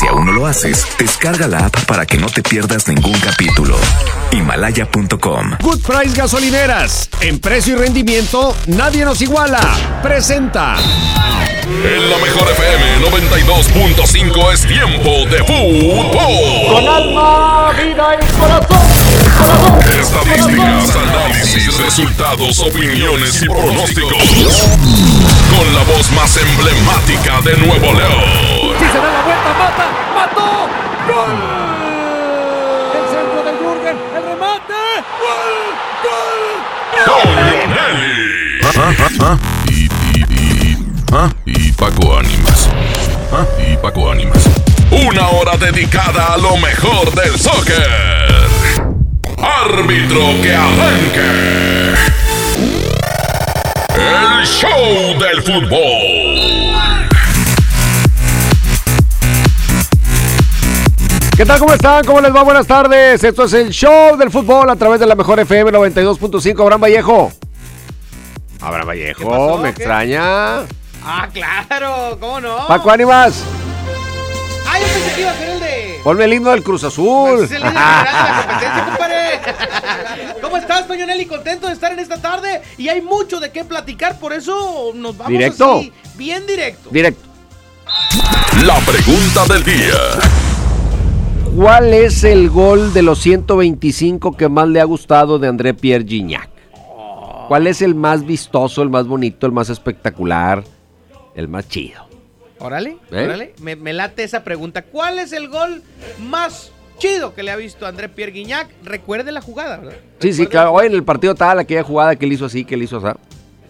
Si aún no lo haces, descarga la app para que no te pierdas ningún capítulo. Himalaya.com. Good Price Gasolineras. En precio y rendimiento, nadie nos iguala. Presenta. En la mejor FM 92.5 es tiempo de fútbol. Con alma, vida y corazón. Estadísticas, análisis, resultados, opiniones y pronósticos. Con la voz más emblemática de Nuevo León. Se da la vuelta, mata, mató. ¡Gol! El centro de Jürgen, el remate. ¡Gol! ¡Gol! Y, y, y, ¿ah? y Paco Ánimas. ¿Ah? Y Paco Ánimas. Una hora dedicada a lo mejor del soccer. Árbitro que arranque. El show del fútbol. ¿Qué tal? ¿Cómo están? ¿Cómo les va? Buenas tardes. Esto es el show del fútbol a través de la mejor FM 92.5. Abraham Vallejo. Abraham Vallejo, pasó? me ¿Qué? extraña. Ah, claro, ¿cómo no? Paco Ánimas, Ah, yo pensé que iba a ser el de. ponme el himno del Cruz Azul. Pues es el de la competencia, compadre. ¿Cómo estás, Toño Nelly? Contento de estar en esta tarde y hay mucho de qué platicar, por eso nos vamos Directo. así, bien directo. Directo. La pregunta del día. ¿Cuál es el gol de los 125 que más le ha gustado de André Pierre Gignac? ¿Cuál es el más vistoso, el más bonito, el más espectacular, el más chido? Órale, ¿Eh? órale. Me, me late esa pregunta. ¿Cuál es el gol más chido que le ha visto a André Pierre Guignac? Recuerde la jugada, ¿verdad? Sí, sí, claro. Hoy en el partido tal, aquella jugada que él hizo así, que él hizo así.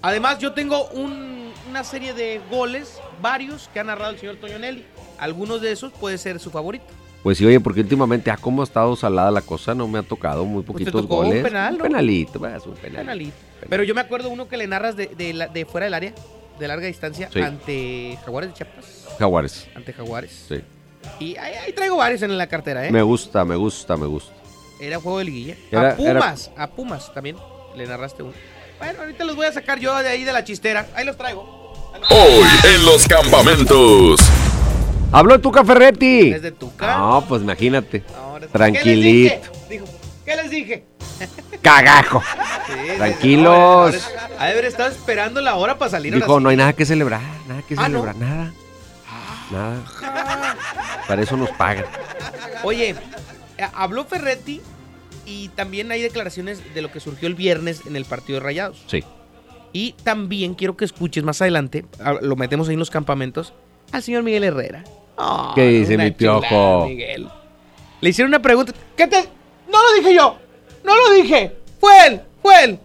Además, yo tengo un- una serie de goles, varios, que ha narrado el señor Toño Nelly. Algunos de esos puede ser su favorito. Pues sí, oye, porque últimamente, ah, cómo ha estado salada la cosa, no me ha tocado muy Pues te poquitos tocó un goles. penal, ¿no? penalito, pues, un penalito. Penalito. Pero yo me acuerdo uno que le narras de, de la- de fuera del área, de larga distancia, Sí. ante Jaguares de Chiapas. Jaguares. Ante Jaguares. Sí. Y ahí, ahí traigo varios en la cartera, ¿eh? Me gusta, me gusta, me gusta. Era juego de liguilla. Era- a Pumas, a Pumas también le narraste uno. Bueno, ahorita los voy a sacar yo de ahí de la chistera. Ahí los traigo. Hoy en los campamentos. Habló Tuca Ferretti. Desde Tuca. No, pues imagínate. Ahora sí. Tranquilito. ¿Qué les dije? Dijo, ¿qué les dije? Cagajo. Sí, sí, sí. Tranquilos. De haber estado esperando la hora para salir. Dijo, no hay nada que celebrar, nada que Ah, ¿no? celebrar, nada. Nada. Para eso nos pagan. Oye, eh, habló Ferretti y también hay declaraciones de lo que surgió el viernes en el partido de Rayados. Sí. Y también quiero que escuches más adelante, lo metemos ahí en los campamentos, al señor Miguel Herrera. ¿Qué dice mi piojo? chulada, Miguel. Le hicieron una pregunta. ¿Qué te.? No lo dije yo. No lo dije. Fue él. Fue él.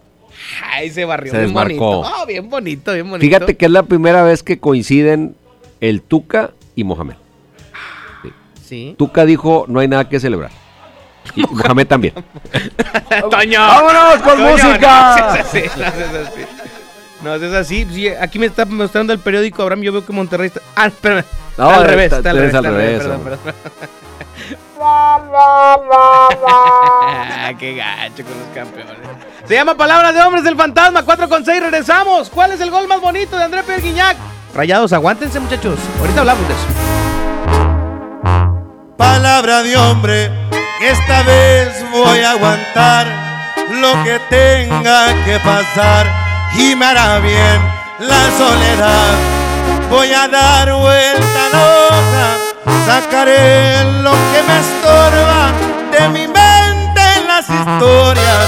Ay, se barrió. Se bien desmarcó. bonito. Bien bonito, bien bonito. Fíjate que es la primera vez que coinciden el Tuca y Mohamed. Sí. Tuca dijo, no hay nada que celebrar. Y Mohamed también. Toño. ¡Vámonos con Toño, música! No haces así. No haces así. Sí, aquí me está mostrando el periódico, Abraham. Yo veo que Monterrey está. Ah, espérame. No, Está al revés, está al revés. al está al revés, revés, Perdón, perdón. Qué gacho con los campeones. Se llama Palabras de Hombres del Fantasma. 4 con 6, regresamos. ¿Cuál es el gol más bonito de André Pierre Guignac? Rayados, aguántense, muchachos. Ahorita hablamos de eso. Palabra de hombre, esta vez voy a aguantar lo que tenga que pasar y me hará bien la soledad. Voy a dar vuelta a la hoja, sacaré lo que me estorba de mi mente en las historias.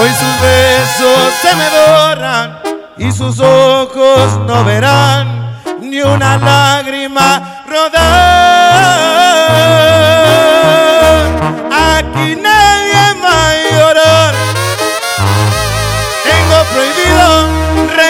Hoy sus besos se me borran y sus ojos no verán ni una lágrima rodar. Aquí nadie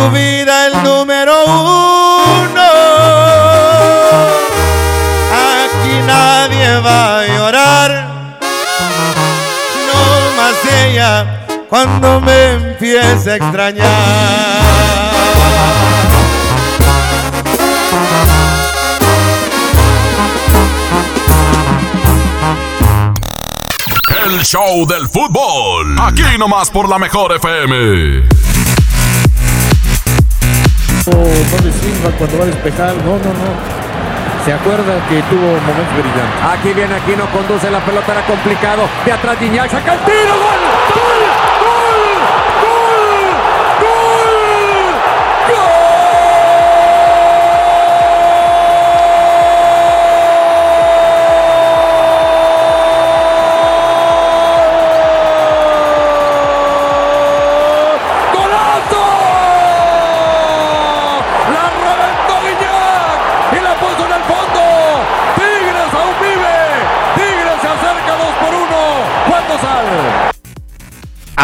Tu vida, el número uno. Aquí nadie va a llorar, no más ella cuando me empiece a extrañar. El show del fútbol. Aquí nomás por la mejor FM. No le cuando va a despejar. No, no, no. Se acuerda que tuvo momentos brillantes. Aquí viene Aquino, conduce la pelota, era complicado. De atrás Guiñac, saca el tiro, gol,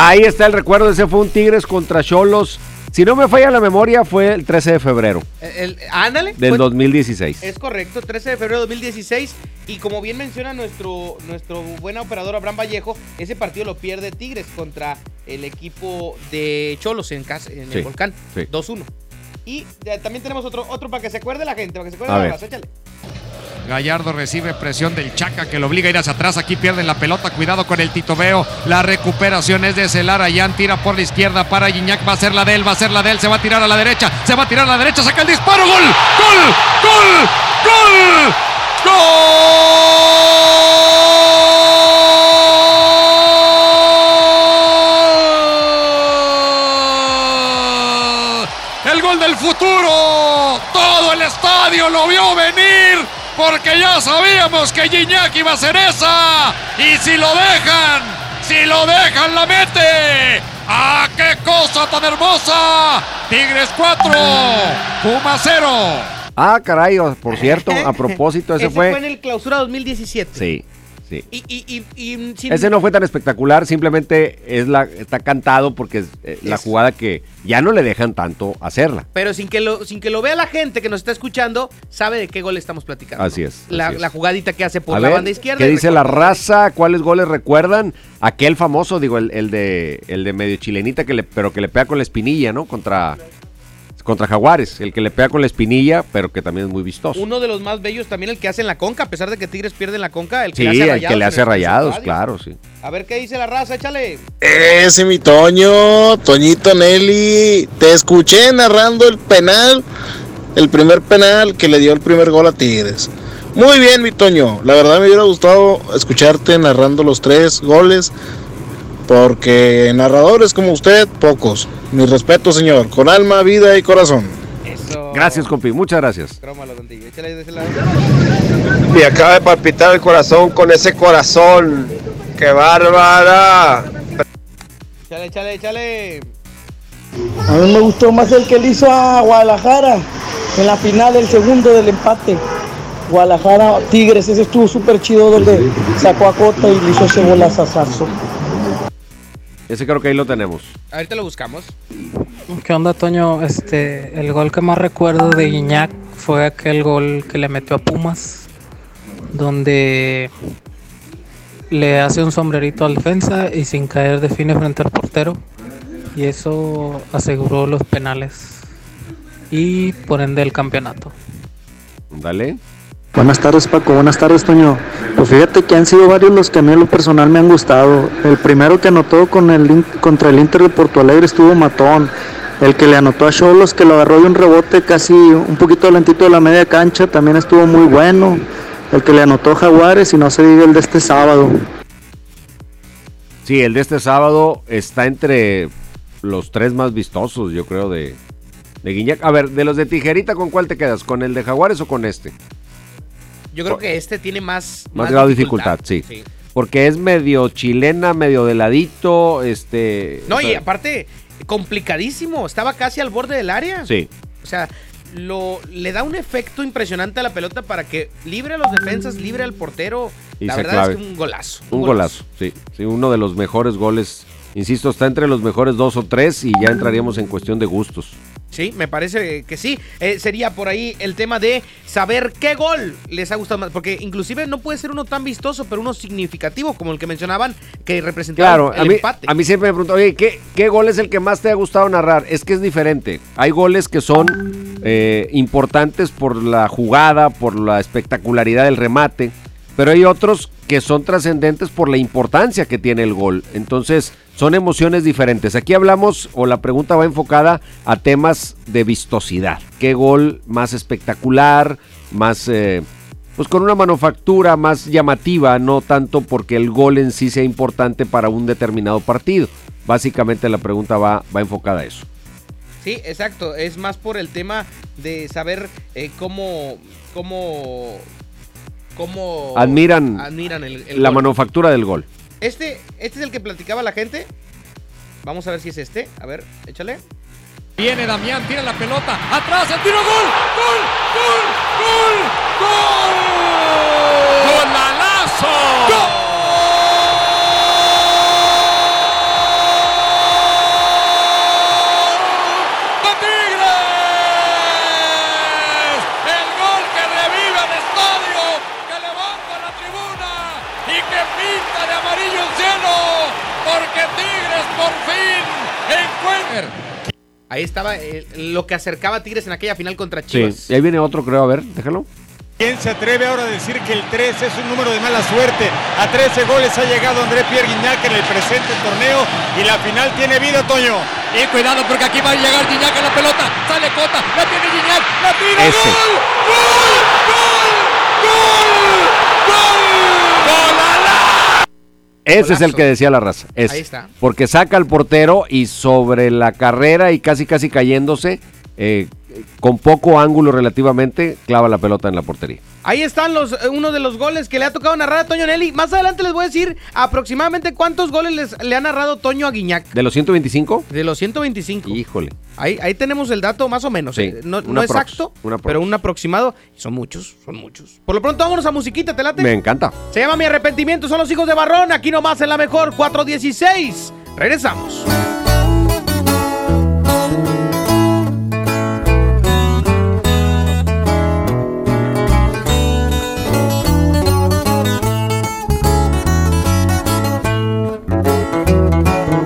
Ahí está el recuerdo. Ese fue un Tigres contra Cholos. Si no me falla la memoria, fue el 13 de febrero El- el- ándale. del fue- 2016. Es correcto, 13 de febrero de 2016. Y como bien menciona nuestro, nuestro buen operador Abraham Vallejo, ese partido lo pierde Tigres contra el equipo de Cholos en, casa, en Sí, el Volcán. sí. 2-1. Y eh, también tenemos otro, otro para que se acuerde la gente, para que se acuerde A la raza, échale. Gallardo recibe presión del Chaca que lo obliga a ir hacia atrás. Aquí pierden la pelota. Cuidado con el titubeo. La recuperación es de Celarayán. Tira por la izquierda para Guiñac. Va a ser la de él. Va a ser la de él. Se va a tirar a la derecha. Se va a tirar a la derecha. Saca el disparo. ¡Gol! ¡Gol! ¡Gol! ¡Gol! ¡Gol! El gol del futuro. Todo el estadio lo vio venir. Porque ya sabíamos que Gignac iba a ser esa. Y si lo dejan, si lo dejan, la mete. ¡Ah, qué cosa tan hermosa! Tigres 4, Puma 0. Ah, caray, por cierto, a propósito, ese, Ese fue. en el clausura 2017. Sí, sí. Y, y, y, sin- Ese no fue tan espectacular, simplemente es la, está cantado porque es eh, la jugada que ya no le dejan tanto hacerla. Pero sin que, lo, sin que lo vea la gente que nos está escuchando, sabe de qué gol estamos platicando. Así es, La, así es. la jugadita que hace por A la ver, banda izquierda. ¿Qué dice la raza? ¿Cuáles goles recuerdan? Aquel famoso, digo, el, el de el de medio chilenita, que le, pero que le pega con la espinilla, ¿no? Contra, contra Jaguares. El que le pega con la espinilla, pero que también es muy vistoso. Uno de los más bellos también el que hace en la conca, a pesar de que Tigres pierde en la conca, el que sí, le hace el rayados. que le hace el- rayados, claro, sí. A ver qué dice la raza, échale. Ese mi Toño, Toñito Nelly, te escuché narrando el penal, el primer penal que le dio el primer gol a Tigres. Muy bien, mi Toño, la verdad me hubiera gustado escucharte narrando los tres goles, porque narradores como usted, pocos. Mi respeto, señor, con alma, vida y corazón. Eso. Gracias, compi, muchas gracias. Y acaba de palpitar el corazón con ese corazón. ¡Qué bárbara! Échale, échale, échale. A mí me gustó más el que le hizo a Guadalajara en la final, el segundo del empate. Guadalajara Tigres, ese estuvo súper chido donde sacó a Cota y le hizo ese golazazazo. Ese creo que ahí lo tenemos. Ahorita lo buscamos. ¿Qué onda, Toño? Este, el gol que más recuerdo de Guiñac fue aquel gol que le metió a Pumas, donde le hace un sombrerito al defensa y sin caer define frente al portero. Y eso aseguró los penales y por ende el campeonato. Dale. Buenas tardes Paco, buenas tardes Toño. Pues fíjate que han sido varios los que a mí en lo personal me han gustado. El primero que anotó contra el Inter de Porto Alegre estuvo matón. El que le anotó a Cholos, que lo agarró de un rebote casi un poquito lentito de la media cancha, también estuvo muy bueno. El que le anotó Jaguares y no se diga el de este sábado. Sí, el de este sábado está entre los tres más vistosos, yo creo, de, de Guiñac. A ver, de los de tijerita, ¿con cuál te quedas? ¿Con el de Jaguares o con este? Yo creo que este tiene más, Más grado de dificultad, sí. Porque es medio chilena, medio de ladito, este... No, o y aparte, complicadísimo. Estaba casi al borde del área. Sí. O sea, lo, le da un efecto impresionante a la pelota para que libre a los defensas, libre al portero. Y la verdad clave. es que un golazo. Un golazo, sí, sí. Uno de los mejores goles. Insisto, está entre los mejores dos o tres y ya entraríamos en cuestión de gustos. Sí, me parece que sí. Eh, sería por ahí el tema de saber qué gol les ha gustado más. Porque inclusive no puede ser uno tan vistoso, pero uno significativo, como el que mencionaban, que representaba Claro, el a mí, empate. a mí siempre me preguntan, oye, ¿qué, ¿qué gol es el que más te ha gustado narrar? Es que es diferente. Hay goles que son eh, importantes por la jugada, por la espectacularidad del remate, pero hay otros que son trascendentes por la importancia que tiene el gol. Entonces, son emociones diferentes. Aquí hablamos, o la pregunta va enfocada a temas de vistosidad. ¿Qué gol más espectacular, más... eh, pues con una manufactura más llamativa, no tanto porque el gol en sí sea importante para un determinado partido. Básicamente la pregunta va, va enfocada a eso. Sí, exacto. Es más por el tema de saber eh, cómo, cómo, cómo Admiran, admiran el, el la gol. manufactura del gol. Este, este es el que platicaba la gente. Vamos a ver si es este. A ver, échale. Viene Damián, tira la pelota, atrás, el tiro, gol, gol, gol, gol, gol. ¡Golalazo! ¡De Ahí estaba eh, lo que acercaba a Tigres en aquella final contra Sí, Chivas. y ahí viene otro, creo. A ver, déjalo. ¿Quién se atreve ahora a decir que el 3 es un número de mala suerte? A 13 goles ha llegado André Pierre Guignac en el presente torneo y la final tiene vida, Toño. Y cuidado porque aquí va a llegar Gignac a la pelota. Sale Cota, la tiene Gignac, la tira. Ese. ¡Gol! ¡Gol! ¡Gol! ¡Gol! ¡Golala! Ese es el que decía la raza. ese. Ahí está. Porque saca al portero y sobre la carrera y casi casi cayéndose, eh, con poco ángulo relativamente, clava la pelota en la portería. Ahí están los, eh, uno de los goles que le ha tocado narrar a Toño Nelly. Más adelante les voy a decir aproximadamente cuántos goles les- le ha narrado Toño a Guiñac. ¿De los 125? De los 125. Híjole. Ahí, ahí tenemos el dato más o menos. Sí, eh, no no exacto, pero un aproximado. Son muchos, son muchos. Por lo pronto vámonos a musiquita, ¿te late? Me encanta. Se llama Mi Arrepentimiento, son los hijos de Barrón. Aquí nomás en la mejor 416. Regresamos.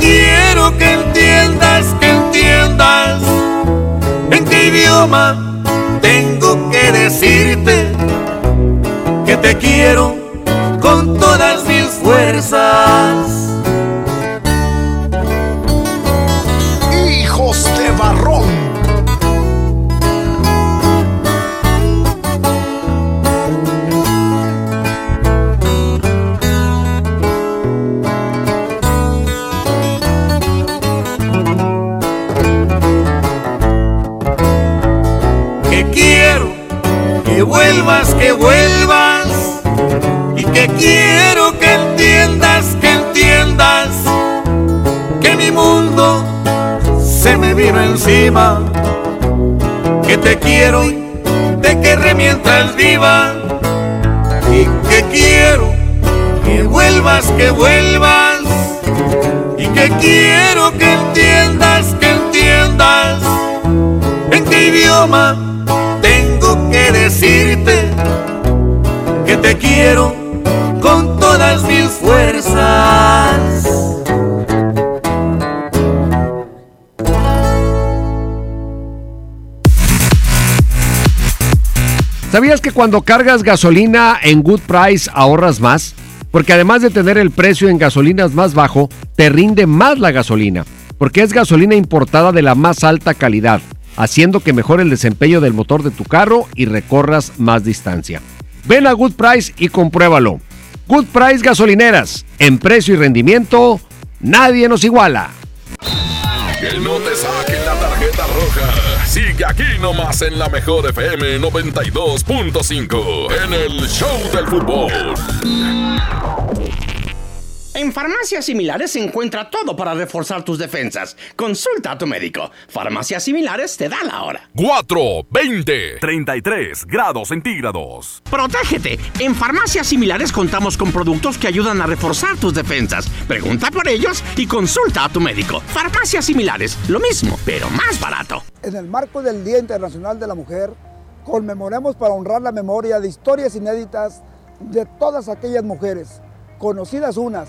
Quiero que entiendas, que entiendas. En qué idioma tengo que decirte que te quiero con todas encima, que te quiero y te querré mientras viva y que quiero que vuelvas, que vuelvas y que quiero que entiendas, que entiendas en qué idioma tengo que decirte que te quiero con todas mis fuerzas. ¿Sabías que cuando cargas gasolina en Good Price ahorras más? Porque además de tener el precio en gasolinas más bajo, te rinde más la gasolina, porque es gasolina importada de la más alta calidad, haciendo que mejore el desempeño del motor de tu carro y recorras más distancia. Ven a Good Price y compruébalo. Good Price Gasolineras, en precio y rendimiento, nadie nos iguala. Sigue aquí nomás en la mejor FM 92.5 en el Show del Fútbol. En farmacias similares se encuentra todo para reforzar tus defensas. Consulta a tu médico. Farmacias similares te da la hora. 4, 20, 33 grados centígrados. Protégete. En farmacias similares contamos con productos que ayudan a reforzar tus defensas. Pregunta por ellos y consulta a tu médico. Farmacias similares, lo mismo, pero más barato. En el marco del Día Internacional de la Mujer, conmemoremos para honrar la memoria de historias inéditas de todas aquellas mujeres, conocidas unas,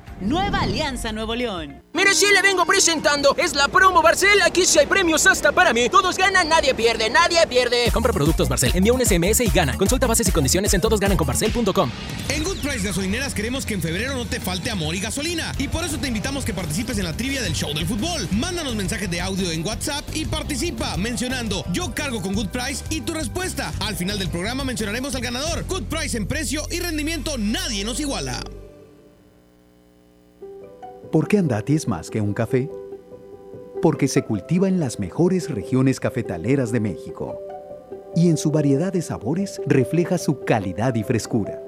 Nueva Alianza Nuevo León. Mire, si le vengo presentando. Es la promo Barcel. Aquí sí hay premios hasta para mí. Todos ganan, nadie pierde, nadie pierde. Compra productos Barcel, envía un SMS y gana. Consulta bases y condiciones en todosgananconbarcel.com. En Good Price Gasolineras queremos que en febrero no te falte amor y gasolina. Y por eso te invitamos que participes en la trivia del show del fútbol. Mándanos mensajes de audio en WhatsApp y participa mencionando yo cargo con Good Price y tu respuesta. Al final del programa mencionaremos al ganador. Good Price en precio y rendimiento nadie nos iguala. ¿Por qué Andati es más que un café? Porque se cultiva en las mejores regiones cafetaleras de México y en su variedad de sabores refleja su calidad y frescura.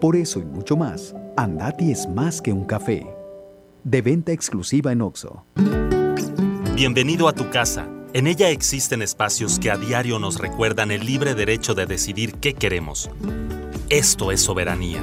Por eso y mucho más, Andati es más que un café. De venta exclusiva en Oxo. Bienvenido a tu casa. En ella existen espacios que a diario nos recuerdan el libre derecho de decidir qué queremos. Esto es soberanía.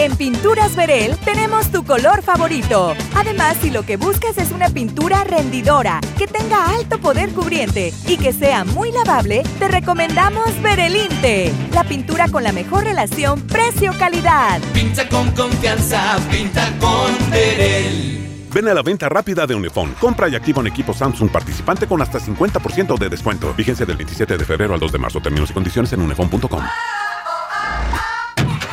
En Pinturas Verel tenemos tu color favorito. Además, si lo que buscas es una pintura rendidora, que tenga alto poder cubriente y que sea muy lavable, te recomendamos Verelinte, la pintura con la mejor relación precio-calidad. Pinta con confianza, pinta con Verel. Ven a la venta rápida de Unifón. Compra y activa un equipo Samsung participante con hasta 50% de descuento. Vigencia del 27 de febrero al 2 de marzo. Términos y condiciones en unifón.com.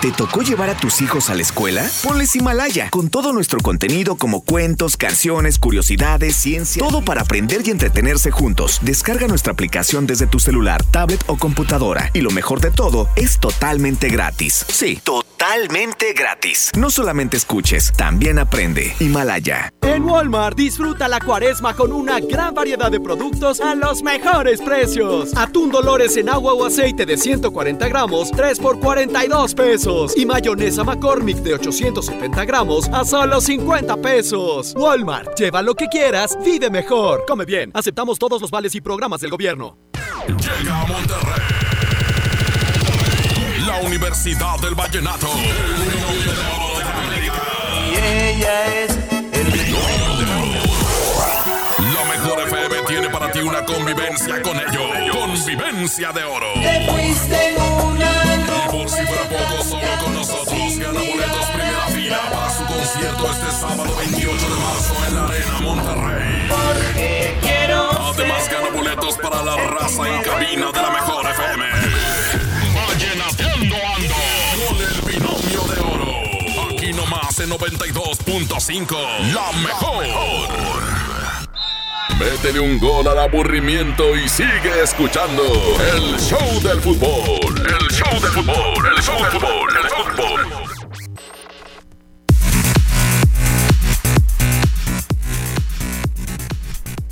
¿Te tocó llevar a tus hijos a la escuela? Ponles Himalaya, con todo nuestro contenido como cuentos, canciones, curiosidades, ciencia, todo para aprender y entretenerse juntos. Descarga nuestra aplicación desde tu celular, tablet o computadora. Y lo mejor de todo, es totalmente gratis. Sí, totalmente gratis. No solamente escuches, también aprende. Himalaya. En Walmart disfruta la cuaresma con una gran variedad de productos a los mejores precios. Atún Dolores en agua o aceite de 140 gramos, 3 por 42 pesos. Y mayonesa McCormick de 870 gramos a solo 50 pesos. Walmart, lleva lo que quieras, vive mejor. Come bien, aceptamos todos los vales y programas del gobierno. Llega a Monterrey. La Universidad del Vallenato. Y ella es La mejor FM tiene para ti una convivencia con ellos. Convivencia de oro. Te fuiste concierto este sábado 28 de marzo en la Arena Monterrey. Porque quiero Además gana boletos para la raza en cabina de la mejor FM. Vallenateando ando con el binomio de oro. Aquí nomás en 92.5. La mejor. Métele un gol al aburrimiento y sigue escuchando el show del fútbol. El show del fútbol. El show del fútbol. El show del fútbol.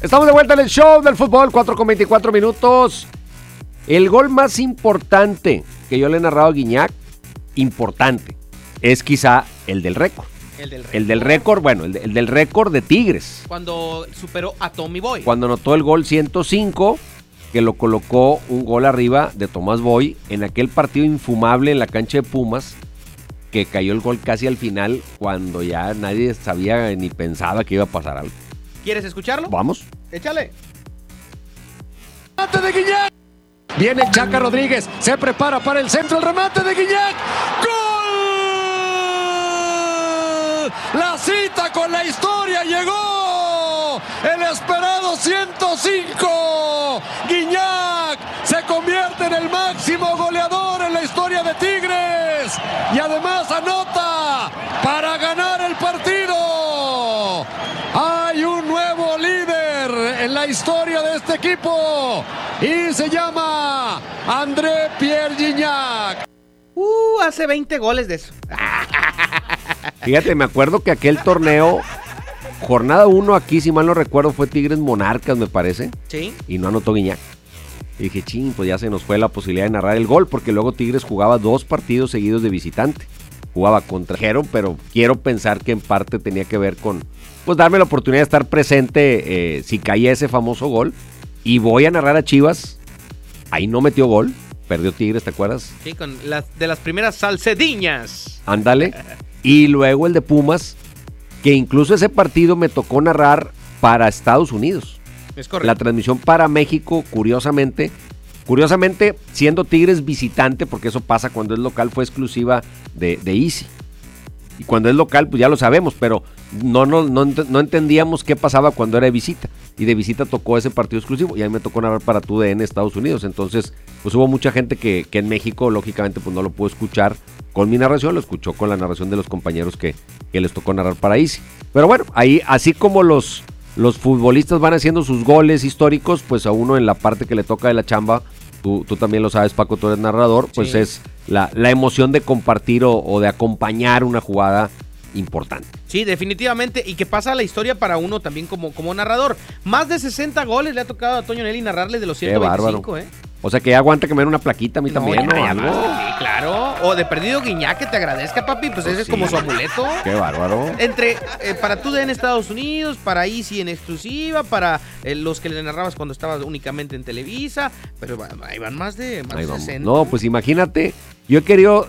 Estamos de vuelta en el show del fútbol, 4 con 24 minutos. El gol más importante que yo le he narrado a Guiñac, importante, es quizá el del récord. El del El del récord, bueno, el, de- el del récord de Tigres. Cuando superó a Tommy Boy. Cuando anotó el gol 105, que lo colocó un gol arriba de Tomás Boy en aquel partido infumable en la cancha de Pumas, que cayó el gol casi al final, cuando ya nadie sabía ni pensaba que iba a pasar algo. ¿Quieres escucharlo? Vamos. Échale. remate de Guiñac. Viene Chaca Rodríguez, se prepara para el centro, el remate de Guiñac. ¡Gol! La cita con la historia llegó. El esperado 105. Guiñac se convierte en el máximo goleador en la historia de Tigres. Y además anota para ganar el partido. Hay un nuevo líder en la historia de este equipo y se llama André Pierre Gignac. Uh, hace 20 goles de eso. Fíjate, me acuerdo que aquel torneo, jornada 1 aquí, si mal no recuerdo, fue Tigres Monarcas, me parece. Sí. Y no anotó Guiñac. Y dije, ching, pues ya se nos fue la posibilidad de narrar el gol, porque luego Tigres jugaba dos partidos seguidos de visitante. Jugaba contra Jero, pero quiero pensar que en parte tenía que ver con, pues darme la oportunidad de estar presente eh, si caía ese famoso gol. Y voy a narrar a Chivas. Ahí no metió gol, perdió Tigres, ¿te acuerdas? Sí, con las de las primeras salcediñas. Ándale. Y luego el de Pumas, que incluso ese partido me tocó narrar para Estados Unidos. Es correcto. La transmisión para México, curiosamente, curiosamente, siendo Tigres visitante, porque eso pasa cuando es local, fue exclusiva de, de Easy. Y cuando es local, pues ya lo sabemos, pero no, no, no, no entendíamos qué pasaba cuando era de visita. Y de visita tocó ese partido exclusivo y a mí me tocó narrar para TUDN Estados Unidos. Entonces, pues hubo mucha gente que, que en México, lógicamente, pues no lo pudo escuchar con mi narración, lo escuchó con la narración de los compañeros que, que les tocó narrar para Easy. Pero bueno, ahí, así como los, los futbolistas van haciendo sus goles históricos, pues a uno en la parte que le toca de la chamba, tú, tú también lo sabes, Paco, tú eres narrador, pues Sí. es la, la emoción de compartir o, o de acompañar una jugada importante. Sí, definitivamente. Y que pasa la historia para uno también como, como narrador. Más de 60 goles le ha tocado a Toño Nelly narrarle de los Qué 125, bárbaro. ¿eh? O sea que ya aguanta que me den una plaquita a mí también, ya, ¿no? ya Algo. basta, sí, claro. O de perdido Guiñac que te agradezca, papi. Pues, ese es como su amuleto. Qué bárbaro. Entre, eh, para tú en Estados Unidos, para Easy en exclusiva, para eh, los que le narrabas cuando estabas únicamente en Televisa, pero ahí van más de, más de vamos. 60. No, pues imagínate, yo he querido,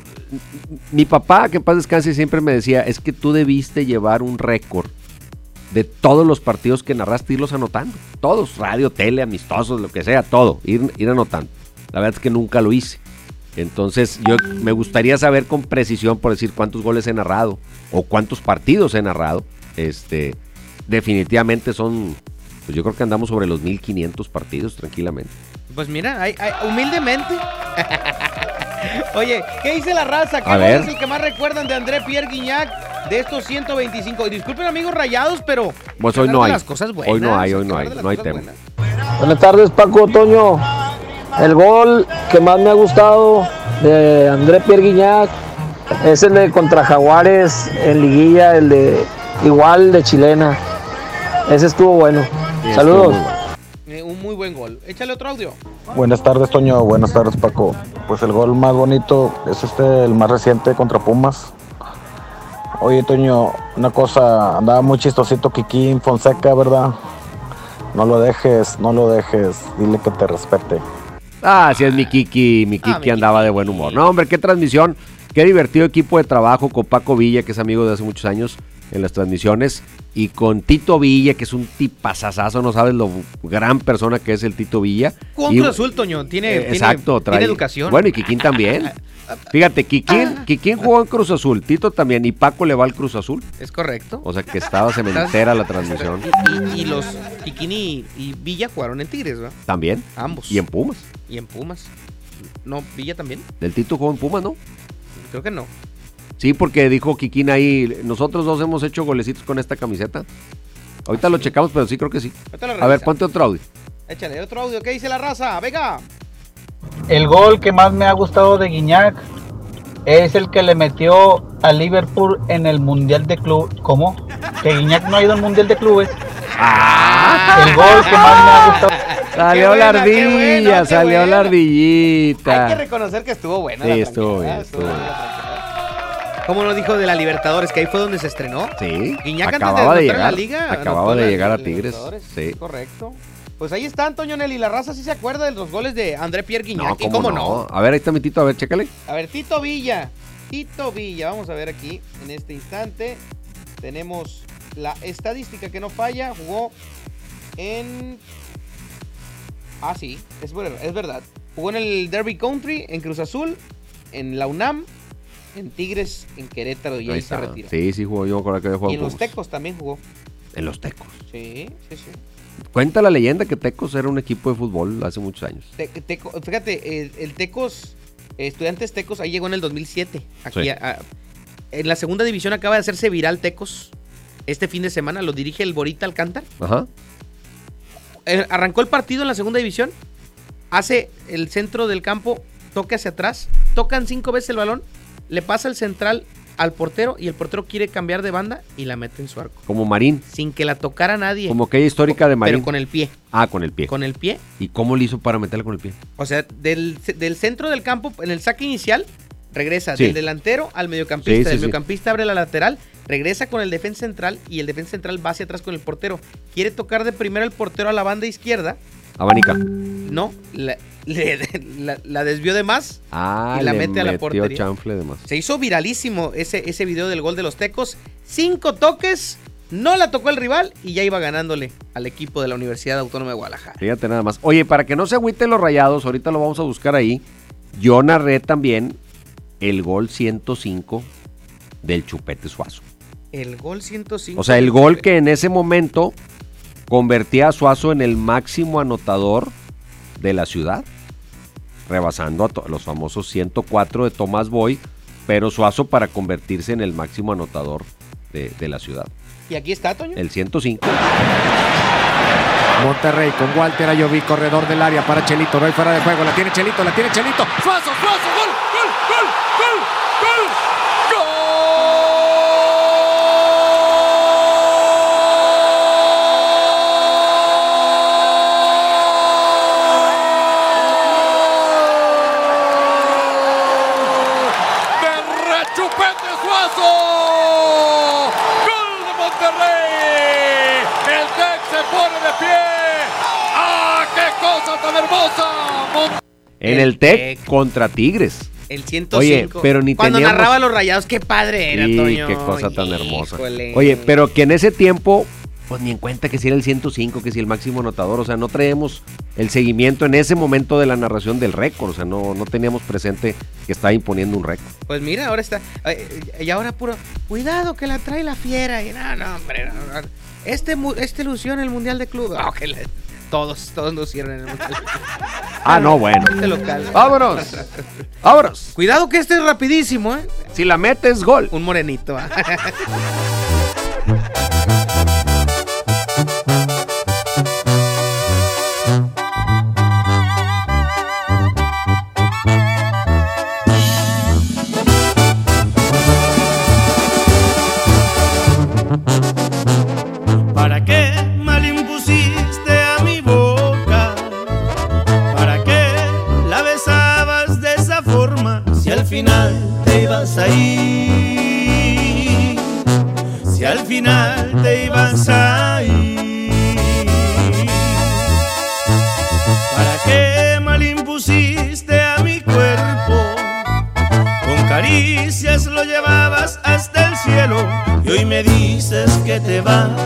mi papá, que en paz descanse, siempre me decía, es que tú debiste llevar un récord de todos los partidos que narraste, irlos anotando. Todos, radio, tele, amistosos, lo que sea, todo, ir, ir anotando. La verdad es que nunca lo hice. Entonces, yo me gustaría saber con precisión, por decir, cuántos goles he narrado o cuántos partidos he narrado. Este, definitivamente son, pues yo creo que andamos sobre los 1500 partidos tranquilamente. Pues mira, hay- hay- humildemente. Oye, ¿qué dice la raza? ¿Qué A gol ver. es el que más recuerdan de André Pierre Guignac de estos 125? Y disculpen amigos rayados, pero... Pues hoy no hay. las cosas buenas, Hoy no hay, hoy no hay, no hay tema. buenas. Buenas tardes, Paco Toño. El gol que más me ha gustado de André Pierre Guignac es el de contra Jaguares en liguilla, el de igual de chilena. Ese estuvo bueno. Saludos. Eh, un muy buen gol. Échale otro audio. Buenas tardes, Toño. Buenas tardes, Paco. Pues el gol más bonito es este, el más reciente contra Pumas. Oye, Toño, una cosa, andaba muy chistosito Kikín Fonseca, ¿verdad? No lo dejes, no lo dejes. Dile que te respete. Ah, sí es mi Kiki, mi Kiki andaba de buen humor. No, hombre, qué transmisión, qué divertido equipo de trabajo con Paco Villa, que es amigo de hace muchos años en las transmisiones, y con Tito Villa, que es un tipazazazo, no sabes lo gran persona que es el Tito Villa. En Cruz Azul, Toño. Tiene, eh, exacto, tiene trae- educación. Bueno, y Kikín también. Fíjate, Kikín, Kikín jugó en Cruz Azul, Tito también, y Paco le va al Cruz Azul. Es correcto. O sea que estaba cementera la transmisión. Y, y los Kikini y Villa jugaron en Tigres, ¿verdad? También. Ambos. Y en Pumas. Y en Pumas. No, Villa también. Del Tito jugó en Pumas, ¿no? Creo que no. Sí, porque dijo Kikín ahí, nosotros dos hemos hecho golecitos con esta camiseta. Ahorita lo checamos, pero sí creo que sí. A ver, ponte otro audio. Échale otro audio. ¿Qué dice la raza? Venga. El gol que más me ha gustado de Guiñac es el que le metió a Liverpool en el Mundial de Club. ¿Cómo? ¿Que Guiñac no ha ido al Mundial de Clubes? El gol que más me ha gustado. Salió buena, la qué ardilla, bueno, qué salió la bueno. ardillita. Hay que reconocer que estuvo buena. Sí, la estuvo bien, estuvo bien. ¿Cómo lo dijo de la Libertadores? Que ahí fue donde se estrenó. Sí, Guiñac antes acababa de debutar en llegar. la liga, acababa de llegar a Tigres. Sí. Correcto. Pues ahí está Antonio Nelly. La raza sí se acuerda de los goles de André Pierre Guignac. No, ¿Y cómo no? A ver, ahí está mi Tito, a ver, chécale. A ver, Tito Villa. Tito Villa. Vamos a ver aquí en este instante. Tenemos la estadística que no falla. Jugó en. Ah, sí, es, es verdad. Jugó en el Derby Country, en Cruz Azul, en la UNAM, en Tigres, en Querétaro y ahí, Ahí se retiró. Sí, sí jugó, yo me acuerdo que había jugado y en los. Tecos también jugó. En los Tecos. Sí, sí, sí. Cuenta la leyenda que Tecos era un equipo de fútbol hace muchos años. Te- Teco- fíjate, el, el Tecos, Estudiantes Tecos, ahí llegó en el 2007. Aquí Sí. a- a- en la segunda división acaba de hacerse viral Tecos. Este fin de semana lo dirige el Borita Alcántar. Ajá. Eh, arrancó el partido en la segunda división. Hace el centro del campo, toca hacia atrás. Tocan cinco veces el balón. Le pasa el central al portero y el portero quiere cambiar de banda y la mete en su arco. Como Marín. Sin que la tocara nadie. Como aquella histórica de Marín. Pero con el pie. Ah, con el pie. Con el pie. ¿Y cómo le hizo para meterla con el pie? O sea, del, del centro del campo, en el saque inicial, regresa Sí. del delantero al mediocampista. Sí, sí, del mediocampista abre la lateral, regresa con el defensa central y el defensa central va hacia atrás con el portero. Quiere tocar de primero el portero a la banda izquierda. Abanica. No, la, le- la- la desvió de más Ah, y la le mete a la portería. chanfle de más. Se hizo viralísimo ese, ese video del gol de los Tecos. Cinco toques, no la tocó el rival y ya iba ganándole al equipo de la Universidad Autónoma de Guadalajara. Fíjate nada más. Oye, para que no se agüiten los rayados, ahorita lo vamos a buscar ahí. Yo narré también el gol 105 del Chupete Suazo. El gol 105. O sea, el gol que en ese momento convertía a Suazo en el máximo anotador de la ciudad, rebasando a los famosos 104 de Tomás Boy, pero Suazo para convertirse en el máximo anotador de, de la ciudad. Y aquí está, Toño. El 105. Monterrey con Walter Ayoví, corredor del área para Chelito, no hay fuera de juego, la tiene Chelito, la tiene Chelito. Suazo, Suazo, En el TEC contra Tigres. El 105. Oye, pero ni Cuando teníamos- narraba los rayados, qué padre era, Sí, Toño. qué cosa tan hermosa. Oye, pero que en ese tiempo, pues ni en cuenta que si era el 105, que si el máximo anotador, o sea, no traíamos el seguimiento en ese momento de la narración del récord, o sea, no, no teníamos presente que estaba imponiendo un récord. Pues mira, ahora está. Y ahora puro. Cuidado que la trae la fiera. Y no, no, hombre. no, no. Este, este lució en el Mundial de Club. Ah, que la- todos, todos lucieron en el Mundial. Ah, no, bueno. Este local. Vámonos. Vámonos. Cuidado que este es rapidísimo, ¿eh? Si la metes, gol. Un morenito. ah. que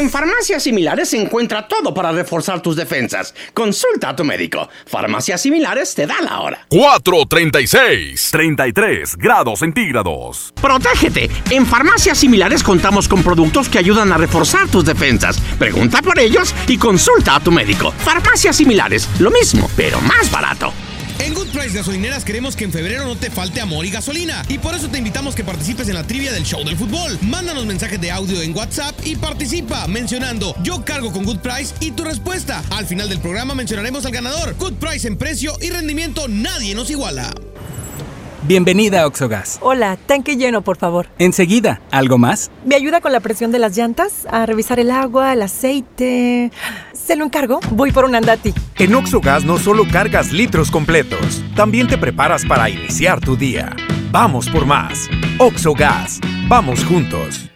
En farmacias similares se encuentra todo para reforzar tus defensas. Consulta a tu médico. Farmacias similares te da la hora. 436. 33 grados centígrados. Protégete. En farmacias similares contamos con productos que ayudan a reforzar tus defensas. Pregunta por ellos y consulta a tu médico. Farmacias similares, lo mismo, pero más barato. En Good Price Gasolineras queremos que en febrero no te falte amor y gasolina. Y por eso te invitamos que participes en la trivia del show del fútbol. Mándanos mensajes de audio en WhatsApp y participa mencionando yo cargo con Good Price y tu respuesta. Al final del programa mencionaremos al ganador. Good Price en precio y rendimiento nadie nos iguala. Bienvenida a Oxogas. Hola, tanque lleno, por favor. Enseguida, ¿algo más? ¿Me ayuda con la presión de las llantas? A revisar el agua, el aceite. ¿Se lo encargo? Voy por un andati. En Oxogas no solo cargas litros completos, también te preparas para iniciar tu día. Vamos por más. Oxogas. Vamos juntos.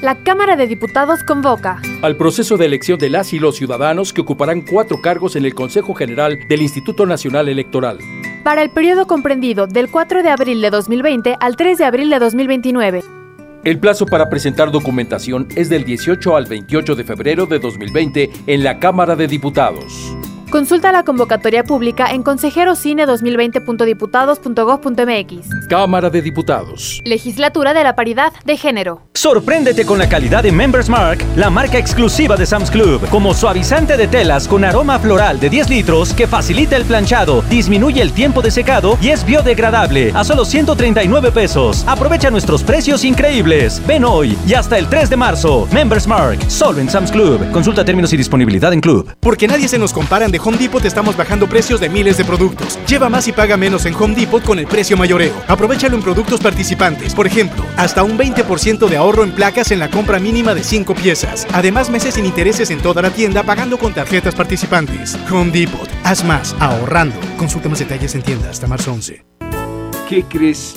La Cámara de Diputados convoca. al proceso de elección de las y los ciudadanos que ocuparán cuatro cargos en el Consejo General del Instituto Nacional Electoral. Para el periodo comprendido del 4 de abril de 2020 al 3 de abril de 2029. El plazo para presentar documentación es del 18 al 28 de febrero de 2020 en la Cámara de Diputados. Consulta la convocatoria pública en consejerocine2020.diputados.gov.mx. Cámara de Diputados. Legislatura de la Paridad de Género. Sorpréndete con la calidad de Members Mark, la marca exclusiva de Sam's Club, como suavizante de telas con aroma floral de 10 litros que facilita el planchado, disminuye el tiempo de secado y es biodegradable a solo 139 pesos. Aprovecha nuestros precios increíbles. Ven hoy y hasta el 3 de marzo. Members Mark, solo en Sam's Club. Consulta términos y disponibilidad en Club. Porque nadie se nos compara de Home Depot estamos bajando precios de miles de productos. Lleva más y paga menos en Home Depot con el precio mayoreo. Aprovechalo en productos participantes. Por ejemplo, hasta un 20% de ahorro en placas en la compra mínima de 5 piezas. Además, meses sin intereses en toda la tienda pagando con tarjetas participantes. Home Depot. Haz más ahorrando. Consulta más detalles en tienda hasta marzo 11. ¿Qué crees?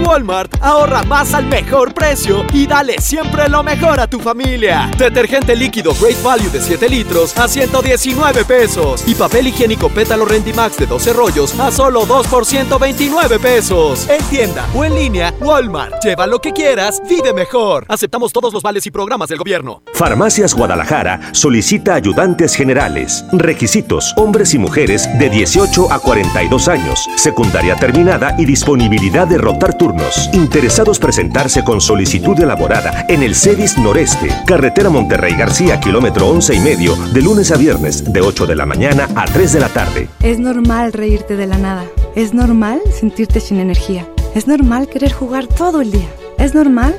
Walmart, ahorra más al mejor precio y dale siempre lo mejor a tu familia. Detergente líquido Great Value de 7 litros a 119 pesos. Y papel higiénico Pétalo Rendimax de 12 rollos a solo 2 por 129 pesos. En tienda o en línea, Walmart. Lleva lo que quieras, vive mejor. Aceptamos todos los vales y programas del gobierno. Farmacias Guadalajara solicita ayudantes generales. Requisitos: hombres y mujeres de 18 a 42 años, secundaria terminada y disponibilidad de rotar turnos. Interesados presentarse con solicitud elaborada en el CEDIS Noreste, carretera Monterrey García, kilómetro 11 y medio, de lunes a viernes, de 8 de la mañana a 3 de la tarde. Es normal reírte de la nada. Es normal sentirte sin energía. Es normal querer jugar todo el día. Es normal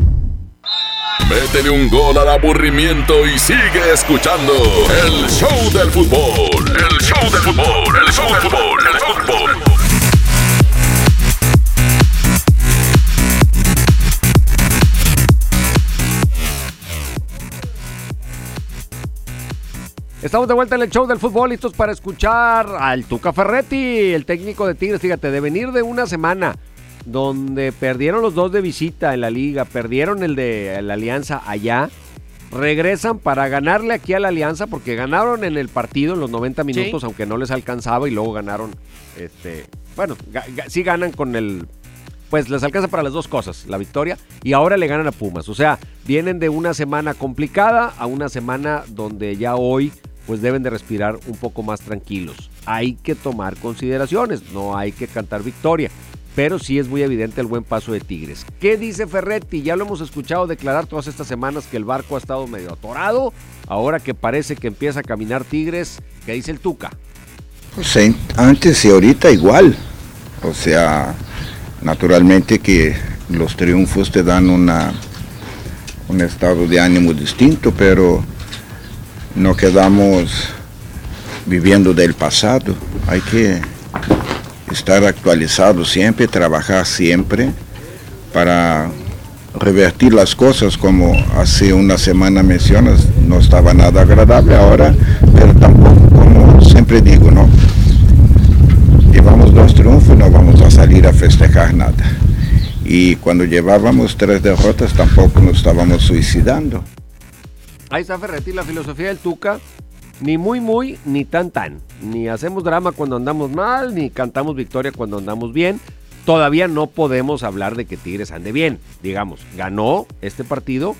Métele un gol al aburrimiento y sigue escuchando el show del fútbol. El show del fútbol, el show del fútbol, el fútbol. Estamos de vuelta en el show del fútbol, listos para escuchar al Tuca Ferretti, el técnico de Tigres. Fíjate, de venir de una semana donde perdieron los dos de visita en la liga, perdieron el de la Alianza allá, regresan para ganarle aquí a la Alianza porque ganaron en el partido en los 90 minutos, Sí. aunque no les alcanzaba y luego ganaron, este, bueno, ga- ga- sí ganan con el, pues les alcanza para las dos cosas, la victoria y ahora le ganan a Pumas, o sea, vienen de una semana complicada a una semana donde ya hoy pues deben de respirar un poco más tranquilos. Hay que tomar consideraciones, no hay que cantar victoria pero sí es muy evidente el buen paso de Tigres. ¿Qué dice Ferretti? Ya lo hemos escuchado declarar todas estas semanas que el barco ha estado medio atorado, ahora que parece que empieza a caminar Tigres, ¿qué dice el Tuca? Pues en- antes y ahorita igual. O sea, naturalmente que los triunfos te dan un estado de ánimo distinto, pero no quedamos viviendo del pasado. Hay que estar actualizado siempre, trabajar siempre para revertir las cosas como hace una semana mencionas, no estaba nada agradable ahora, pero tampoco, como siempre digo, ¿no? Llevamos dos triunfos, no vamos a salir a festejar nada. Y cuando llevábamos tres derrotas tampoco nos estábamos suicidando. Ahí está Ferretti, la filosofía del Tuca, ni muy muy, ni tan tan. Ni hacemos drama cuando andamos mal, ni cantamos victoria cuando andamos bien. Todavía no podemos hablar de que Tigres ande bien. Digamos, ganó este partido,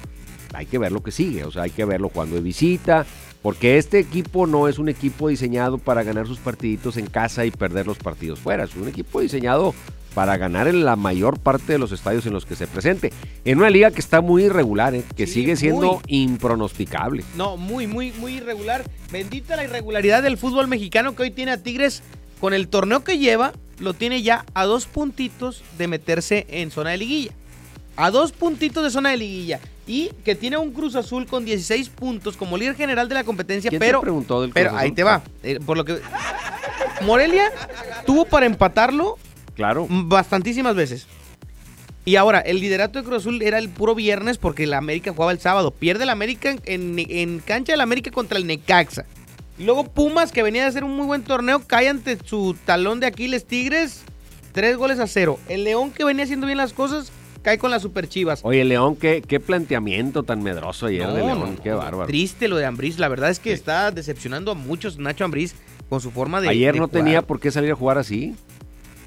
hay que ver lo que sigue, o sea, hay que verlo cuando de visita, porque este equipo no es un equipo diseñado para ganar sus partiditos en casa y perder los partidos fuera, es un equipo diseñado para ganar en la mayor parte de los estadios en los que se presente, en una liga que está muy irregular, ¿eh? que sigue siendo muy. impronosticable. No, muy, muy, muy irregular. Bendita la irregularidad del fútbol mexicano que hoy tiene a Tigres con el torneo que lleva, lo tiene ya a dos puntitos de meterse en zona de liguilla. A dos puntitos de zona de liguilla. Y que tiene un Cruz Azul con 16 puntos como líder general de la competencia, ¿Quién te pero. preguntó del Cruz pero Azul? ahí te va. eh, por lo que. Morelia tuvo para empatarlo Claro. bastantísimas veces. Y ahora, el liderato de Cruz Azul era el puro viernes porque la América jugaba el sábado. Pierde la América en, en- cancha de la América contra el Necaxa. Y luego Pumas, que venía de hacer un muy buen torneo, cae ante su talón de Aquiles Tigres. Tres goles a cero. El León, que venía haciendo bien las cosas, cae con las Super Chivas. Oye, León, qué, qué planteamiento tan medroso ayer de León. no, qué bárbaro. Triste lo de Ambriz. La verdad es que está decepcionando a muchos Nacho Ambriz con su forma de. Ayer de no jugar. tenía por qué salir a jugar así.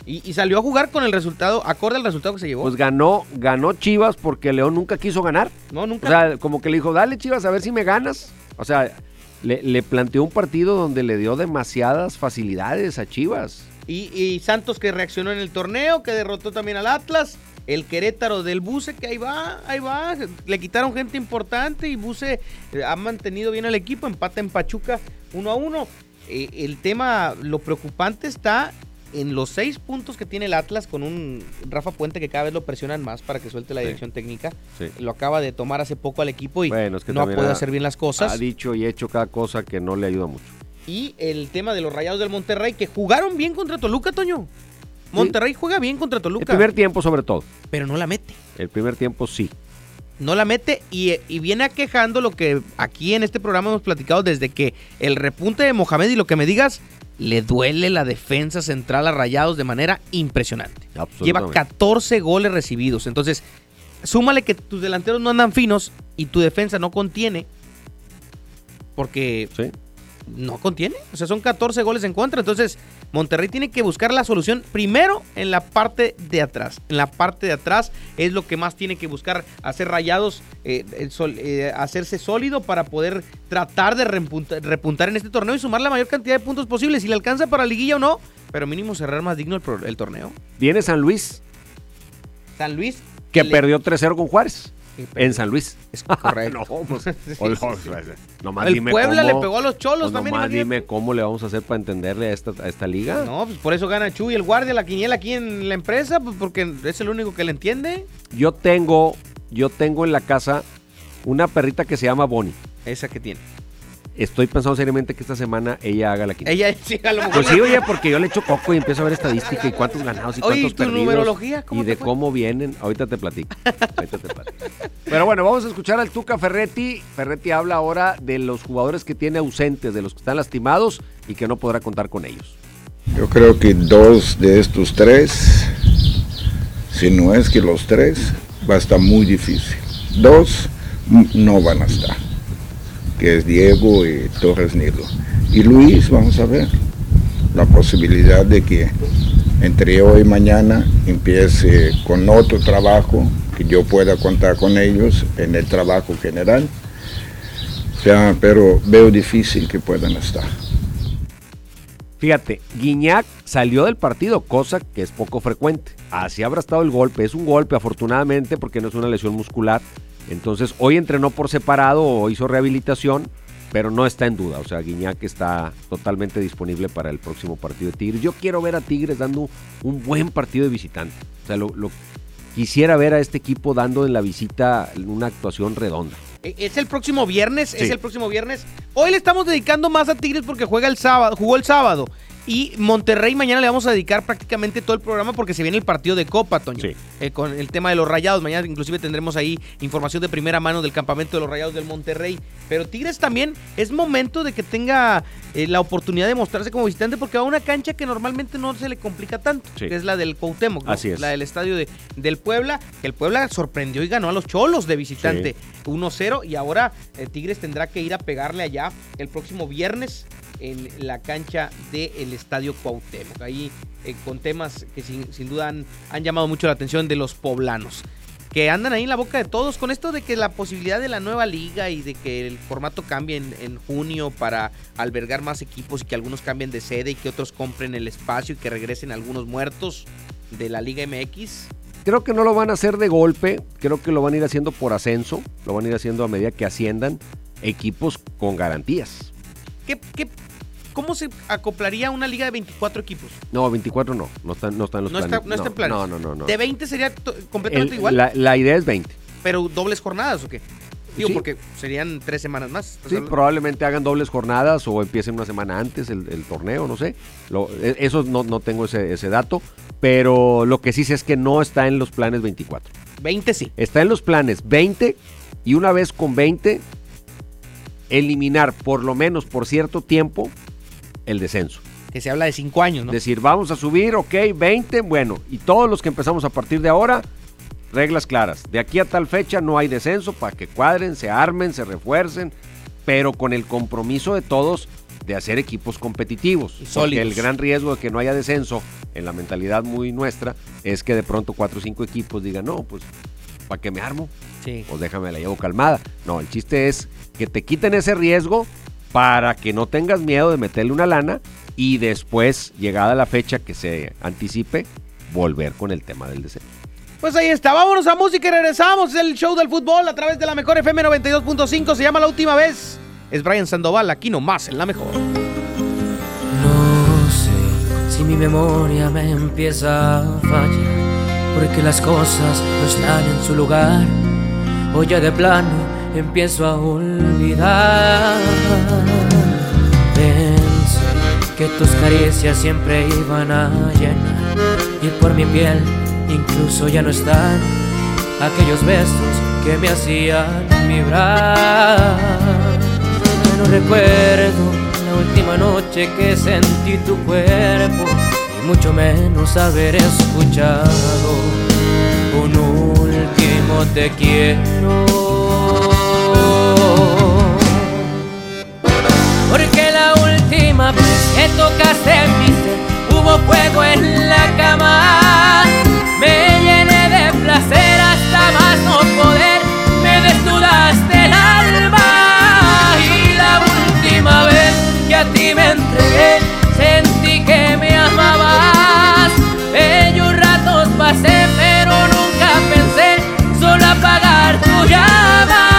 Y, y salió a jugar con el resultado, acorde al resultado que se llevó. Pues ganó, ganó Chivas porque León nunca quiso ganar. no, nunca. O sea, como que le dijo, dale Chivas, a ver si me ganas. O sea, le, le planteó un partido donde le dio demasiadas facilidades a Chivas. Y, y Santos que reaccionó en el torneo, que derrotó también al Atlas. El Querétaro del Buce, que ahí va, ahí va. Le quitaron gente importante y Buce eh, ha mantenido bien al equipo. Empata en Pachuca uno a uno. Eh, el tema, lo preocupante está en los seis puntos que tiene el Atlas con un Rafa Puente que cada vez lo presionan más para que suelte la Sí. dirección técnica. Sí. Lo acaba de tomar hace poco al equipo y Bueno, es que no ha podido ha- hacer bien las cosas. Ha dicho y hecho cada cosa que no le ayuda mucho. Y el tema de los Rayados del Monterrey, que jugaron bien contra Toluca, Toño. Monterrey juega bien contra Toluca. El primer tiempo sobre todo. Pero no la mete. El primer tiempo sí. No la mete y, y viene aquejando lo que aquí en este programa hemos platicado desde que el repunte de Mohamed y lo que me digas, le duele la defensa central a Rayados de manera impresionante. Lleva Absolutamente. 14 goles recibidos. Entonces, súmale que tus delanteros no andan finos y tu defensa no contiene. Porque no contiene. O sea, son 14 goles en contra. Entonces, Monterrey tiene que buscar la solución primero en la parte de atrás. En la parte de atrás es lo que más tiene que buscar hacer rayados, eh, el sol- eh, hacerse sólido para poder tratar de repunta- repuntar en este torneo y sumar la mayor cantidad de puntos posible. Si le alcanza para liguilla o no, pero mínimo cerrar más digno el, pro- el torneo. Viene San Luis, San Luis. que le- perdió 3-0 con Juárez. En San Luis. Es correcto. no, pues, o- sí. nomás El dime Puebla cómo- le pegó a los Cholos pues también, Nomás imagínate. dime cómo le vamos a hacer para entenderle a esta, a esta liga. No, pues por eso gana Chuy el guardia, la quiniela aquí en la empresa, pues porque es el único que le entiende. Yo tengo, yo tengo en la casa una perrita que se llama Bonnie. Esa que tiene. Estoy pensando seriamente que esta semana ella haga la quinta. Ella sí, a lo mejor. Pues sí, oye, porque yo le echo coco y empiezo a ver estadística y cuántos ganados y Oye, ¿y cuántos tu perdidos. numerología? ¿Cómo y te de fue? cómo vienen. Ahorita te platico. Ahorita te platico. Pero bueno, vamos a escuchar al Tuca Ferretti. Ferretti habla ahora de los jugadores que tiene ausentes, de los que están lastimados y que no podrá contar con ellos. Yo creo que dos de estos tres, si no es que los tres, va a estar muy difícil. Dos no van a estar, que es Diego y Torres Nilo. Y Luis, vamos a ver, la posibilidad de que entre hoy y mañana empiece con otro trabajo, que yo pueda contar con ellos en el trabajo general. Sea, pero veo difícil que puedan estar. Fíjate, Guiñac salió del partido, cosa que es poco frecuente. Así habrá estado el golpe. Es un golpe, afortunadamente, porque no es una lesión muscular. Entonces, hoy entrenó por separado o hizo rehabilitación, pero no está en duda. O sea, Guiñac está totalmente disponible para el próximo partido de Tigres. Yo quiero ver a Tigres dando un buen partido de visitante. O sea, lo, lo- quisiera ver a este equipo dando en la visita una actuación redonda. Eh, Es el próximo viernes, Sí. es el próximo viernes. Hoy le estamos dedicando más a Tigres porque juega el sábado, jugó el sábado. Y Monterrey mañana le vamos a dedicar prácticamente todo el programa porque se viene el partido de Copa, Toño. Eh, con el tema de los rayados. Mañana inclusive tendremos ahí información de primera mano del campamento de los rayados del Monterrey. Pero Tigres también es momento de que tenga eh, la oportunidad de mostrarse como visitante porque va a una cancha que normalmente no se le complica tanto, Sí. que es la del Cuauhtémoc, ¿no? Así es. la del estadio de, del Puebla, que el Puebla sorprendió y ganó a los Cholos de visitante. 1-0 y ahora eh, Tigres tendrá que ir a pegarle allá el próximo viernes en la cancha del Estadio Cuauhtémoc. Ahí eh, con temas que sin, sin duda han, han llamado mucho la atención de los poblanos. Que andan ahí en la boca de todos con esto de que la posibilidad de la nueva liga y de que el formato cambie en, en junio para albergar más equipos y que algunos cambien de sede y que otros compren el espacio y que regresen algunos muertos de la Liga MX. Creo que no lo van a hacer de golpe, creo que lo van a ir haciendo por ascenso, lo van a ir haciendo a medida que asciendan equipos con garantías. ¿Qué, qué ¿cómo se acoplaría una liga de 24 equipos? No, 24 no, no están, no están en los No está, planes. no está en planes. No, no, no. no. ¿De 20 sería completamente El- igual? La, la idea es 20. ¿Pero dobles jornadas o qué? Digo, Sí. porque serían tres semanas más. ¿estás Sí, hablando? probablemente hagan dobles jornadas o empiecen una semana antes el, el torneo, no sé. Lo- e- eso no, no tengo ese, ese dato, pero lo que sí sé es que no está en los planes 24. 20 sí. Está en los planes 20 y una vez con 20, eliminar por lo menos por cierto tiempo el descenso. Que se habla de 5 años, ¿no? Decir, vamos a subir, ok, 20, bueno, y todos los que empezamos a partir de ahora, reglas claras. De aquí a tal fecha no hay descenso para que cuadren, se armen, se refuercen, pero con el compromiso de todos de hacer equipos competitivos. Porque el gran riesgo de que no haya descenso en la mentalidad muy nuestra es que de pronto cuatro o cinco equipos digan, no, pues, ¿para qué me armo? Sí. Pues déjame la llevo calmada. No, el chiste es que te quiten ese riesgo para que no tengas miedo de meterle una lana y después, llegada la fecha que se anticipe, volver con el tema del descenso. Pues ahí está, vámonos a música y regresamos. Es el show del fútbol a través de la mejor FM 92.5. Se llama La Última Vez. Es Brian Sandoval, aquí nomás en la mejor. No sé si mi memoria me empieza a fallar, porque las cosas no están en su lugar, o ya de plano empiezo a olvidar. Pensé que tus caricias siempre iban a llenar, y por mi piel incluso ya no están aquellos besos que me hacían vibrar. Ya no recuerdo la última noche que sentí tu cuerpo y mucho menos haber escuchado un último te quiero. Vez que tocaste mi ser hubo fuego en la cama. Me llené de placer hasta más no poder. Me desnudaste el alma. Y la última vez que a ti me entregué, sentí que me amabas. Bellos ratos pasé, pero nunca pensé solo apagar tu llama.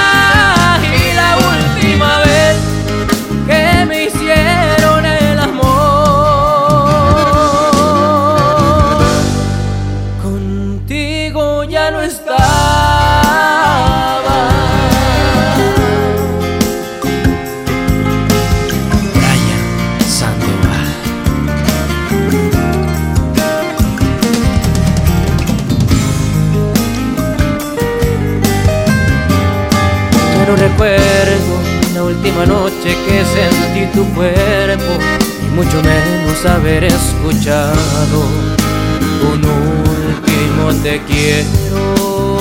Sentí tu cuerpo y mucho menos haber escuchado un último te quiero.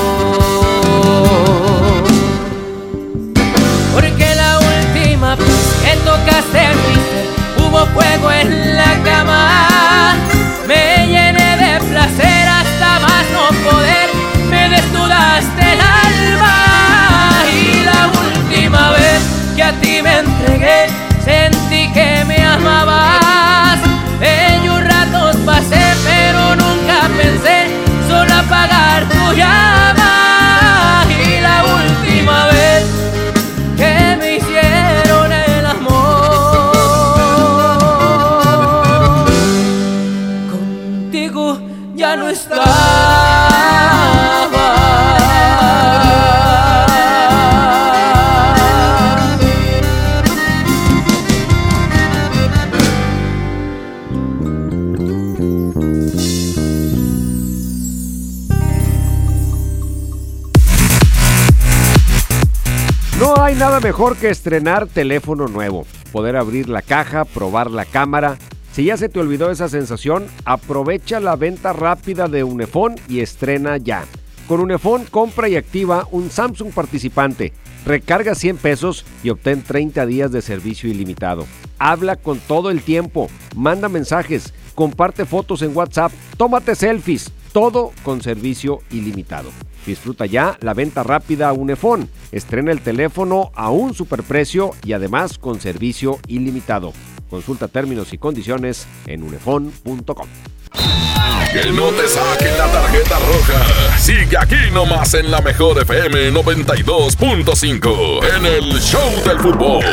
Porque la última vez que tocaste mi ser hubo fuego en la cama. Me llené de placer hasta más no poder. Me desnudaste mejor que estrenar teléfono nuevo, poder abrir la caja, probar la cámara. Si ya se te olvidó esa sensación, aprovecha la venta rápida de Unefón y estrena ya. Con Unefón compra y activa un Samsung participante. Recarga 100 pesos y obtén 30 días de servicio ilimitado. Habla con todo el tiempo, manda mensajes, comparte fotos en WhatsApp, tómate selfies, todo con servicio ilimitado. Disfruta ya la venta rápida Unefón. Estrena el teléfono a un superprecio y además con servicio ilimitado. Consulta términos y condiciones en unefón.com. Que no te saquen la tarjeta roja. Sigue aquí nomás en la mejor FM 92.5 en el Show del Fútbol.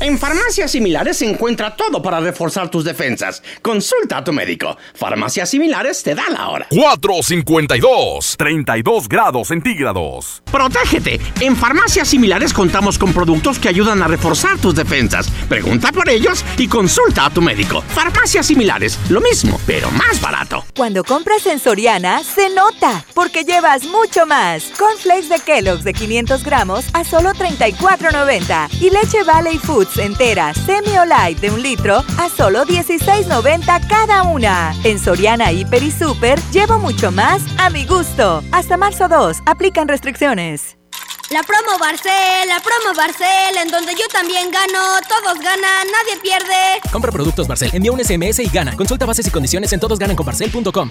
En farmacias similares se encuentra todo para reforzar tus defensas. Consulta a tu médico. Farmacias similares te da la hora. 452, 32 grados centígrados. Protégete. En farmacias similares contamos con productos que ayudan a reforzar tus defensas. Pregunta por ellos y consulta a tu médico. Farmacias similares, lo mismo, pero más barato. Cuando compras en Soriana, se nota, porque llevas mucho más. Cornflakes de Kellogg's de 500 gramos a solo 34.90 y leche Valley Foods entera semi o light de un litro a solo 16.90 cada una. En Soriana Hiper y Super llevo mucho más a mi gusto. Hasta marzo 2, aplican restricciones. La promo Barcel, la promo Barcel, en donde yo también gano, todos ganan, nadie pierde. Compra productos Barcel, envía un SMS y gana. Consulta bases y condiciones en todosgananconbarcel.com.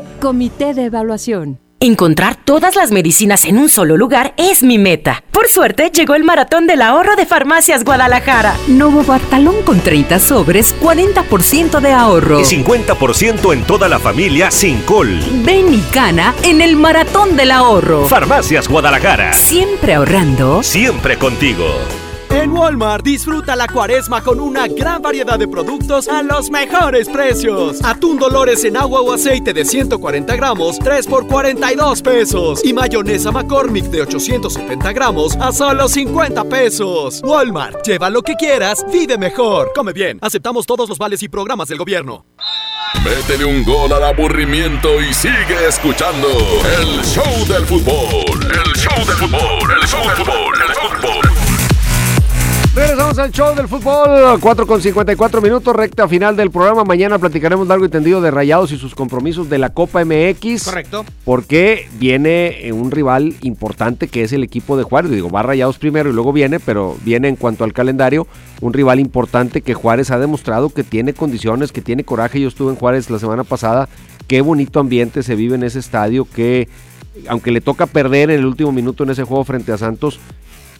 Comité de Evaluación. Encontrar todas las medicinas en un solo lugar es mi meta. Por suerte, llegó el maratón del ahorro de Farmacias Guadalajara. Novo Bartalón con 30 sobres, 40% de ahorro. Y 50% en toda la familia sin col. Ven y gana en el maratón del ahorro. Farmacias Guadalajara. Siempre ahorrando. Siempre contigo. En Walmart disfruta la cuaresma con una gran variedad de productos a los mejores precios. Atún Dolores en agua o aceite de 140 gramos, 3 por 42 pesos. Y mayonesa McCormick de 870 gramos a solo 50 pesos. Walmart, lleva lo que quieras, vive mejor. Come bien, aceptamos todos los vales y programas del gobierno. Métele un gol al aburrimiento y sigue escuchando el show del fútbol. El show del fútbol, el show del fútbol, el show del fútbol. Regresamos al show del fútbol, 4 con 54 minutos, recta final del programa. Mañana platicaremos largo y tendido de Rayados y sus compromisos de la Copa MX. Correcto. Porque viene eh, un rival importante que es el equipo de Juárez. Digo, va Rayados primero y luego viene, pero viene en cuanto al calendario un rival importante que Juárez ha demostrado que tiene condiciones, que tiene coraje. Yo estuve en Juárez la semana pasada. Qué bonito ambiente se vive en ese estadio, que aunque le toca perder en el último minuto en ese juego frente a Santos,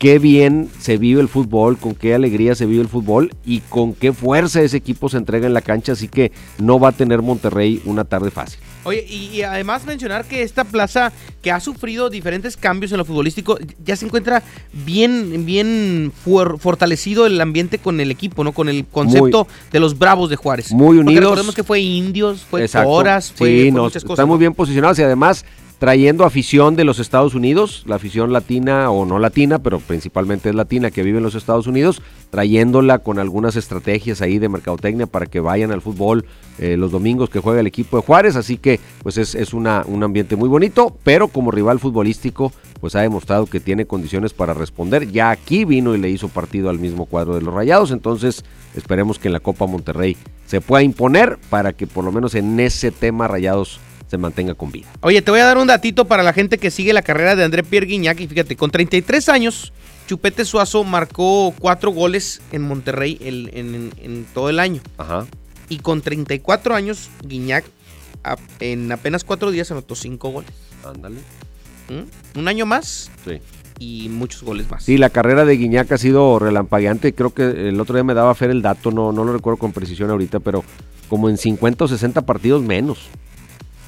qué bien se vive el fútbol, con qué alegría se vive el fútbol y con qué fuerza ese equipo se entrega en la cancha, así que no va a tener Monterrey una tarde fácil. Oye, y, y además mencionar que esta plaza que ha sufrido diferentes cambios en lo futbolístico, ya se encuentra bien, bien fortalecido el ambiente con el equipo, ¿no? Con el concepto de los Bravos de Juárez. Muy Porque unidos. recordemos que fue indios, fue Exacto. horas, fue, sí, fue no, muchas cosas. están muy bien posicionados y además trayendo afición de los Estados Unidos, la afición latina o no latina, pero principalmente es latina que vive en los Estados Unidos, trayéndola con algunas estrategias ahí de mercadotecnia para que vayan al fútbol eh, los domingos que juega el equipo de Juárez, así que pues es, es una, un ambiente muy bonito, pero como rival futbolístico pues ha demostrado que tiene condiciones para responder, ya aquí vino y le hizo partido al mismo cuadro de los Rayados, entonces esperemos que en la Copa Monterrey se pueda imponer para que por lo menos en ese tema Rayados se mantenga con vida. Oye, te voy a dar un datito para la gente que sigue la carrera de André Pierre Guignac. Y fíjate, con 33 años, Chupete Suazo marcó cuatro goles en Monterrey el- en, en- en todo el año. Ajá. Y con 34 años, Guiñac a- en apenas cuatro días anotó cinco goles. Ándale. ¿Mm? Un año más Sí. y muchos goles más. Sí, la carrera de Guiñac ha sido relampagueante. Creo que el otro día me daba Fer el dato, no, no lo recuerdo con precisión ahorita, pero como en 50 o 60 partidos menos.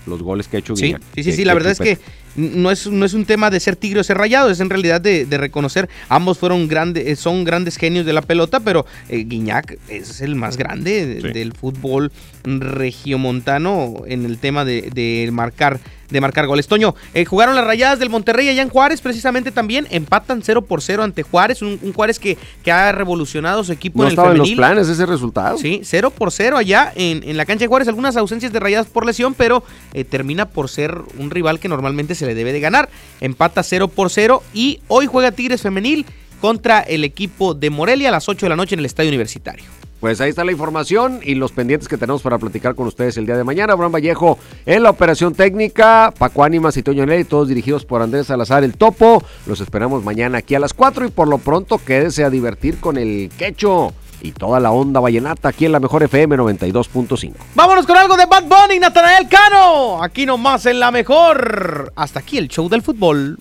Los goles que ha hecho Sí, Guiñac. sí, sí, sí, la verdad es que no es, no es un tema de ser tigre o ser rayado, es en realidad de, de reconocer, ambos fueron grandes, eh, son grandes genios de la pelota, pero eh, Guiñac es el más grande de- del fútbol regiomontano en el tema de, de marcar de marcar goles. Toño, eh, jugaron las rayadas del Monterrey allá en Juárez, precisamente también, empatan 0 por 0 ante Juárez, un, un Juárez que, que ha revolucionado su equipo No en el estaba en los femenil. planes ese resultado. Sí, 0 por 0 allá en, en la cancha de Juárez. Algunas ausencias de rayadas por lesión, pero eh, termina por ser un rival que normalmente se le debe de ganar. Empata 0 por 0 y hoy juega Tigres Femenil contra el equipo de Morelia a las 8 de la noche en el Estadio Universitario. Pues ahí está la información y los pendientes que tenemos para platicar con ustedes el día de mañana. Abraham Vallejo en la operación técnica, Paco Ánimas y Toño Nelly, todos dirigidos por Andrés Salazar el Topo. Los esperamos mañana aquí a las 4 y por lo pronto quédese a divertir con el quecho y toda la onda vallenata aquí en la mejor FM 92.5. Vámonos con algo de Bad Bunny, Natanael Cano. Aquí nomás en la mejor. Hasta aquí el show del fútbol.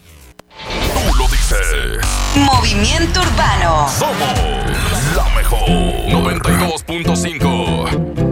Tú lo dices. Movimiento Urbano. Somos la mejor 92.5.